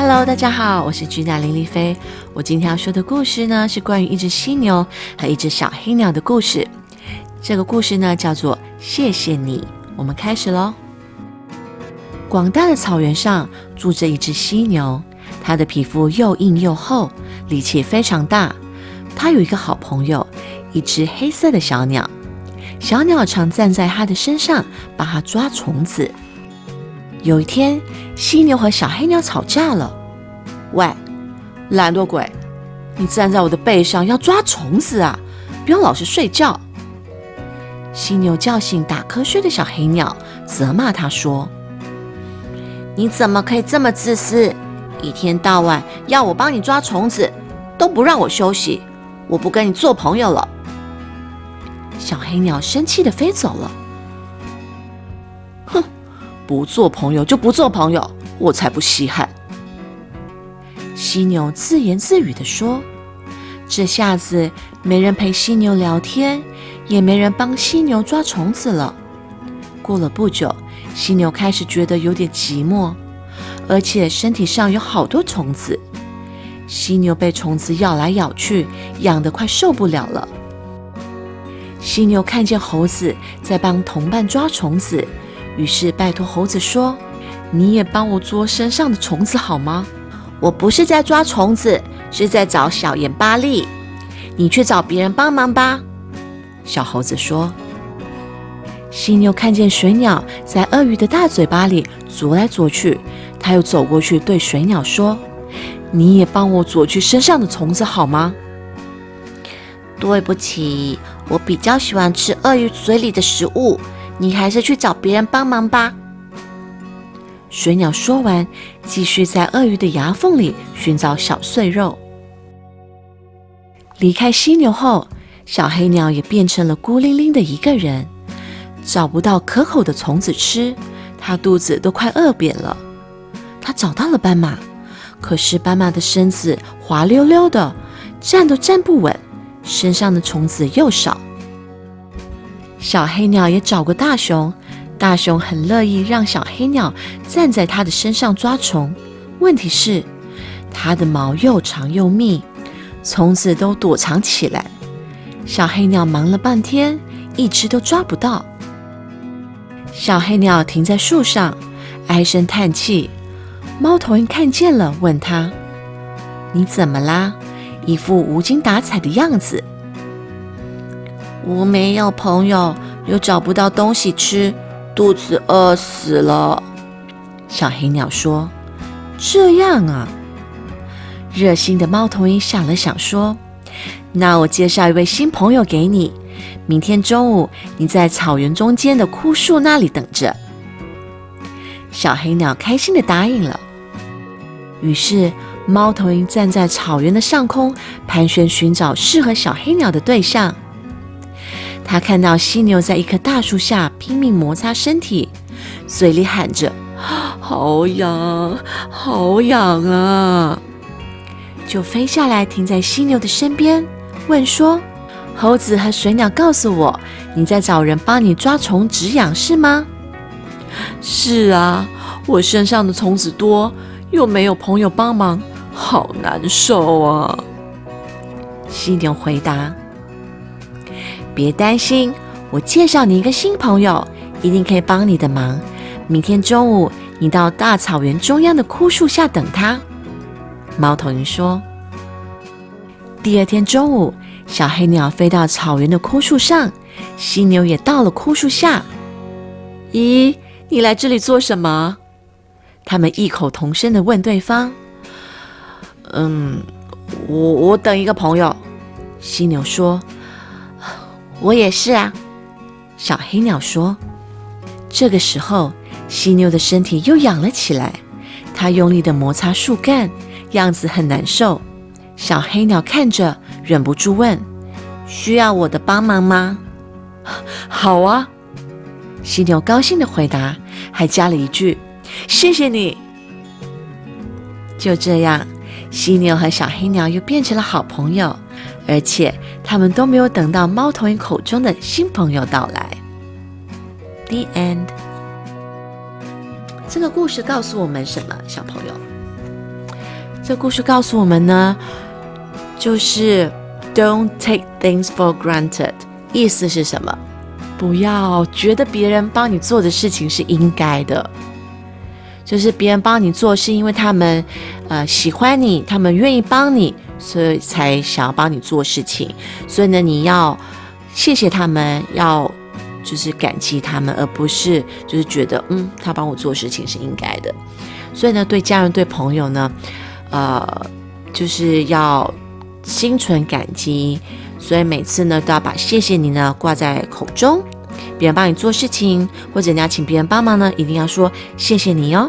Hello，大家好，我是居娜林丽菲。我今天要说的故事呢，是关于一只犀牛和一只小黑鸟的故事。这个故事呢，叫做《谢谢你》。我们开始喽。广大的草原上住着一只犀牛，它的皮肤又硬又厚，力气非常大。它有一个好朋友，一只黑色的小鸟。小鸟常站在它的身上，帮它抓虫子。有一天，犀牛和小黑鸟吵架了。喂，懒惰鬼，你站在我的背上要抓虫子啊？不要老是睡觉。犀牛叫醒打瞌睡的小黑鸟，责骂他说：“你怎么可以这么自私？一天到晚要我帮你抓虫子，都不让我休息。我不跟你做朋友了。”小黑鸟生气的飞走了。哼，不做朋友就不做朋友，我才不稀罕。犀牛自言自语的说：“这下子没人陪犀牛聊天，也没人帮犀牛抓虫子了。”过了不久，犀牛开始觉得有点寂寞，而且身体上有好多虫子。犀牛被虫子咬来咬去，痒得快受不了了。犀牛看见猴子在帮同伴抓虫子，于是拜托猴子说：“你也帮我捉身上的虫子好吗？”“我不是在抓虫子，是在找小盐巴粒。你去找别人帮忙吧。”小猴子说。犀牛看见水鸟在鳄鱼的大嘴巴里啄来啄去，他又走过去对水鸟说：“你也帮我啄去身上的虫子好吗？”“对不起。”我比较喜欢吃鳄鱼嘴里的食物，你还是去找别人帮忙吧。水鸟说完，继续在鳄鱼的牙缝里寻找小碎肉。离开犀牛后，小黑鸟也变成了孤零零的一个人，找不到可口的虫子吃，它肚子都快饿扁了。它找到了斑马，可是斑马的身子滑溜溜的，站都站不稳。身上的虫子又少。小黑鸟也找过大熊，大熊很乐意让小黑鸟站在它的身上抓虫。问题是，它的毛又长又密，虫子都躲藏起来。小黑鸟忙了半天，一只都抓不到。小黑鸟停在树上，唉声叹气。猫头鹰看见了，问他：“你怎么啦？”一副无精打采的样子。我没有朋友，又找不到东西吃，肚子饿死了。小黑鸟说：“这样啊。”热心的猫头鹰想了想说：“那我介绍一位新朋友给你，明天中午你在草原中间的枯树那里等着。”小黑鸟开心的答应了。于是。猫头鹰站在草原的上空盘旋，寻找适合小黑鸟的对象。他看到犀牛在一棵大树下拼命摩擦身体，嘴里喊着：“好痒，好痒啊！”就飞下来停在犀牛的身边，问说：“猴子和水鸟，告诉我，你在找人帮你抓虫止痒是吗？”“是啊，我身上的虫子多，又没有朋友帮忙。”好难受啊！犀牛回答：“别担心，我介绍你一个新朋友，一定可以帮你的忙。明天中午，你到大草原中央的枯树下等他。”猫头鹰说。第二天中午，小黑鸟飞到草原的枯树上，犀牛也到了枯树下。咦，你来这里做什么？他们异口同声的问对方。嗯，我我等一个朋友。犀牛说：“我也是啊。”小黑鸟说：“这个时候，犀牛的身体又痒了起来，它用力的摩擦树干，样子很难受。小黑鸟看着，忍不住问：‘需要我的帮忙吗？’‘ 好啊。’犀牛高兴的回答，还加了一句：‘谢谢你。’就这样。”犀牛和小黑鸟又变成了好朋友，而且他们都没有等到猫头鹰口中的新朋友到来。The end。这个故事告诉我们什么，小朋友？这故事告诉我们呢，就是 Don't take things for granted。意思是什么？不要觉得别人帮你做的事情是应该的，就是别人帮你做是因为他们呃喜欢你，他们愿意帮你，所以才想要帮你做事情。所以呢，你要谢谢他们，要就是感激他们，而不是就是觉得嗯他帮我做事情是应该的。所以呢，对家人对朋友呢，呃，就是要心存感激。所以每次呢，都要把谢谢你呢挂在口中。别人帮你做事情，或者你要请别人帮忙呢，一定要说谢谢你哦。